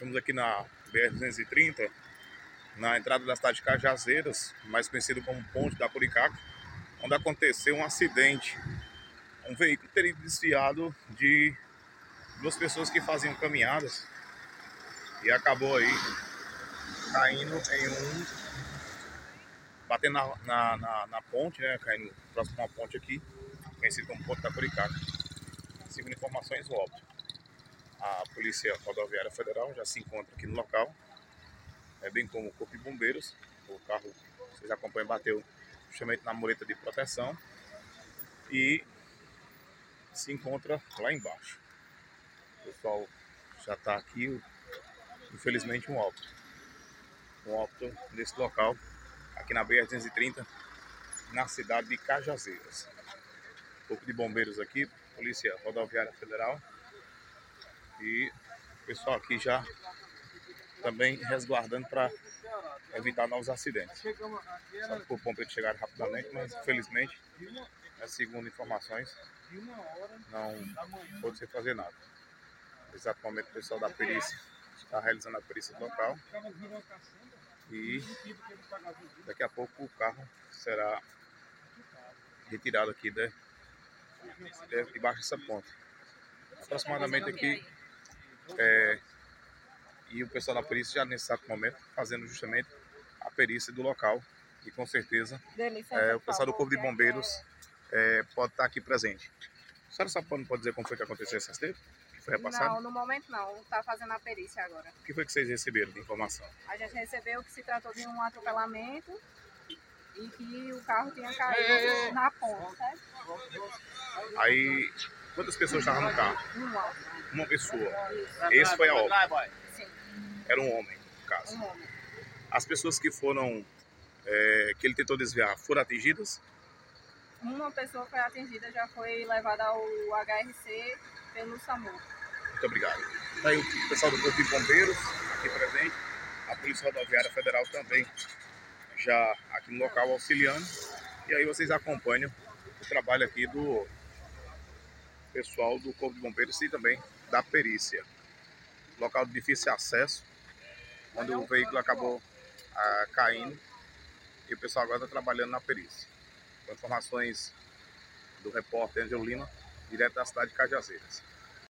Estamos aqui na BR-230, na entrada da cidade de Cajazeiras, mais conhecido como Ponte da Curicaca, onde aconteceu um acidente. Um veículo teria desviado de duas pessoas que faziam caminhadas e acabou aí caindo em um. batendo na, na, na, na ponte, né? Caindo próximo a uma ponte aqui, conhecido como Ponte da Curicaca. Segundo informações, o. A Polícia Rodoviária Federal já se encontra aqui no local, é bem como o Corpo de Bombeiros. O carro, vocês acompanham, bateu justamente na mureta de proteção e se encontra lá embaixo. O pessoal já está aqui, infelizmente, um óbito. Um óbito nesse local, aqui na BR-230, na cidade de Cajazeiras. Corpo de Bombeiros aqui, Polícia Rodoviária Federal e o pessoal aqui já também resguardando para evitar novos acidentes. Só que o bombeiro chegar rapidamente, mas infelizmente, né, segundo informações, não pode ser fazer nada. Exato momento o pessoal da perícia está realizando a perícia do local e daqui a pouco o carro será retirado aqui de, de, debaixo dessa ponte. Aproximadamente aqui é, e o pessoal da perícia já nesse exato momento fazendo justamente a perícia do local e com certeza é, o pessoal do Corpo de Bombeiros é, pode estar aqui presente. A senhora só pode, pode dizer como foi que aconteceu esse acidente? Que foi repassado? Não, no momento não. Está fazendo a perícia agora. O que foi que vocês receberam de informação? A gente recebeu que se tratou de um atropelamento e que o carro tinha caído na ponte, certo? Aí, quantas pessoas estavam no carro? Uma. Uma pessoa. Esse foi a obra. Sim, Era um homem, no caso. um homem. As pessoas que foram, é, que ele tentou desviar, foram atingidas? Uma pessoa foi atingida, já foi levada ao HRC pelo SAMU. Muito obrigado. Tá Aí o pessoal do Corpo de Bombeiros aqui presente, a Polícia Rodoviária Federal também já aqui no local auxiliando. E aí vocês acompanham o trabalho aqui do pessoal do Corpo de Bombeiros e também da perícia. Local de difícil acesso, onde o veículo acabou ah, caindo e o pessoal agora está trabalhando na perícia. Com informações do repórter Angel Lima, direto da cidade de Cajazeiras.